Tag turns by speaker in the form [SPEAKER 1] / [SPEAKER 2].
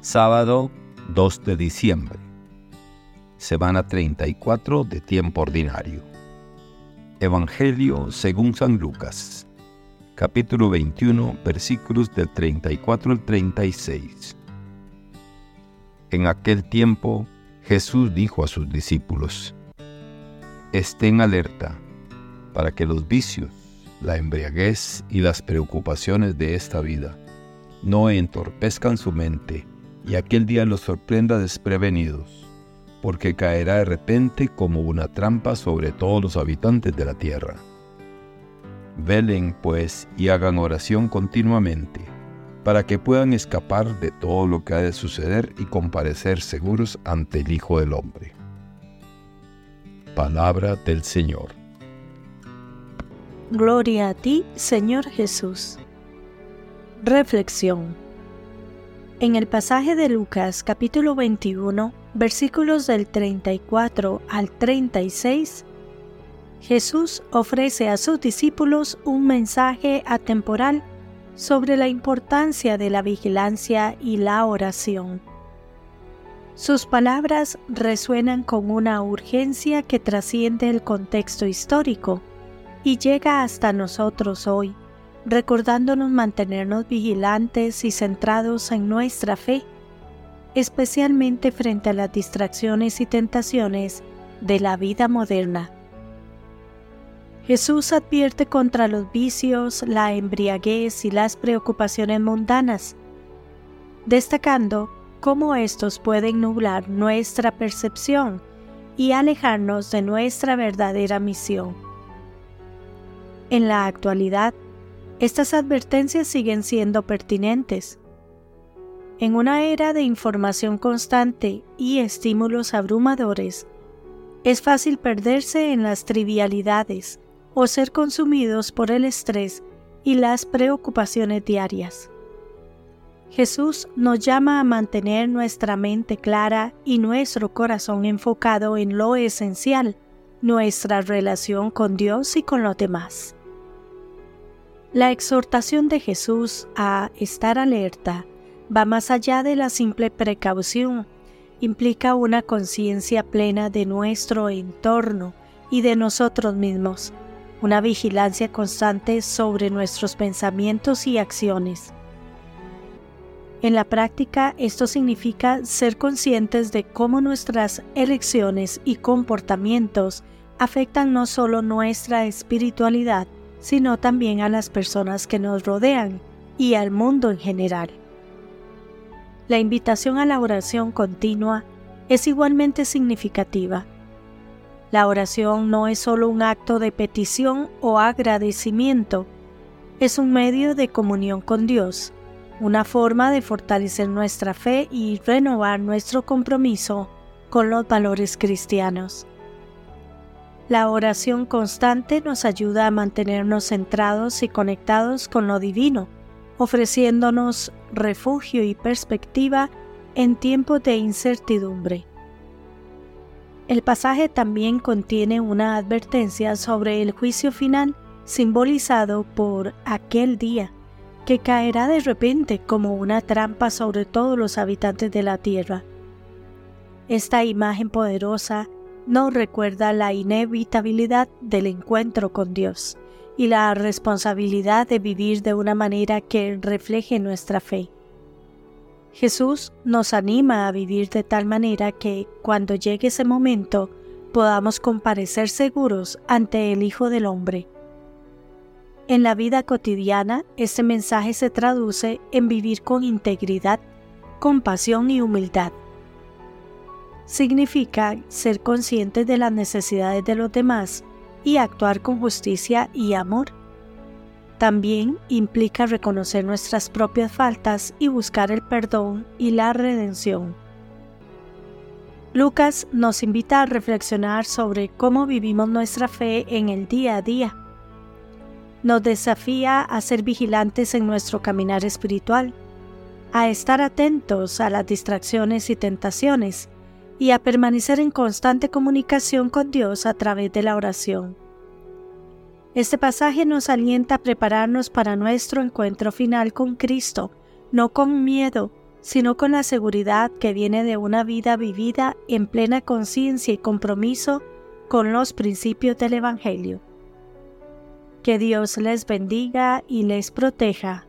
[SPEAKER 1] Sábado 2 de diciembre. Semana 34 de tiempo ordinario. Evangelio según San Lucas. Capítulo 21, versículos del 34 al 36. En aquel tiempo Jesús dijo a sus discípulos, Estén alerta para que los vicios, la embriaguez y las preocupaciones de esta vida no entorpezcan su mente y aquel día los sorprenda desprevenidos, porque caerá de repente como una trampa sobre todos los habitantes de la tierra. Velen, pues, y hagan oración continuamente, para que puedan escapar de todo lo que ha de suceder y comparecer seguros ante el Hijo del Hombre. Palabra del Señor.
[SPEAKER 2] Gloria a ti, Señor Jesús. Reflexión. En el pasaje de Lucas capítulo 21, versículos del 34 al 36, Jesús ofrece a sus discípulos un mensaje atemporal sobre la importancia de la vigilancia y la oración. Sus palabras resuenan con una urgencia que trasciende el contexto histórico y llega hasta nosotros hoy, recordándonos mantenernos vigilantes y centrados en nuestra fe, especialmente frente a las distracciones y tentaciones de la vida moderna. Jesús advierte contra los vicios, la embriaguez y las preocupaciones mundanas, destacando cómo estos pueden nublar nuestra percepción y alejarnos de nuestra verdadera misión. En la actualidad, estas advertencias siguen siendo pertinentes. En una era de información constante y estímulos abrumadores, es fácil perderse en las trivialidades o ser consumidos por el estrés y las preocupaciones diarias. Jesús nos llama a mantener nuestra mente clara y nuestro corazón enfocado en lo esencial, nuestra relación con Dios y con los demás. La exhortación de Jesús a estar alerta va más allá de la simple precaución, implica una conciencia plena de nuestro entorno y de nosotros mismos, una vigilancia constante sobre nuestros pensamientos y acciones. En la práctica, esto significa ser conscientes de cómo nuestras elecciones y comportamientos afectan no solo nuestra espiritualidad, sino también a las personas que nos rodean y al mundo en general. La invitación a la oración continua es igualmente significativa. La oración no es solo un acto de petición o agradecimiento, es un medio de comunión con Dios, una forma de fortalecer nuestra fe y renovar nuestro compromiso con los valores cristianos. La oración constante nos ayuda a mantenernos centrados y conectados con lo divino, ofreciéndonos refugio y perspectiva en tiempos de incertidumbre. El pasaje también contiene una advertencia sobre el juicio final simbolizado por aquel día, que caerá de repente como una trampa sobre todos los habitantes de la tierra. Esta imagen poderosa nos recuerda la inevitabilidad del encuentro con Dios y la responsabilidad de vivir de una manera que refleje nuestra fe. Jesús nos anima a vivir de tal manera que, cuando llegue ese momento, podamos comparecer seguros ante el Hijo del Hombre. En la vida cotidiana, este mensaje se traduce en vivir con integridad, compasión y humildad significa ser consciente de las necesidades de los demás y actuar con justicia y amor. También implica reconocer nuestras propias faltas y buscar el perdón y la redención. Lucas nos invita a reflexionar sobre cómo vivimos nuestra fe en el día a día. Nos desafía a ser vigilantes en nuestro caminar espiritual, a estar atentos a las distracciones y tentaciones, y a permanecer en constante comunicación con Dios a través de la oración. Este pasaje nos alienta a prepararnos para nuestro encuentro final con Cristo, no con miedo, sino con la seguridad que viene de una vida vivida en plena conciencia y compromiso con los principios del Evangelio. Que Dios les bendiga y les proteja.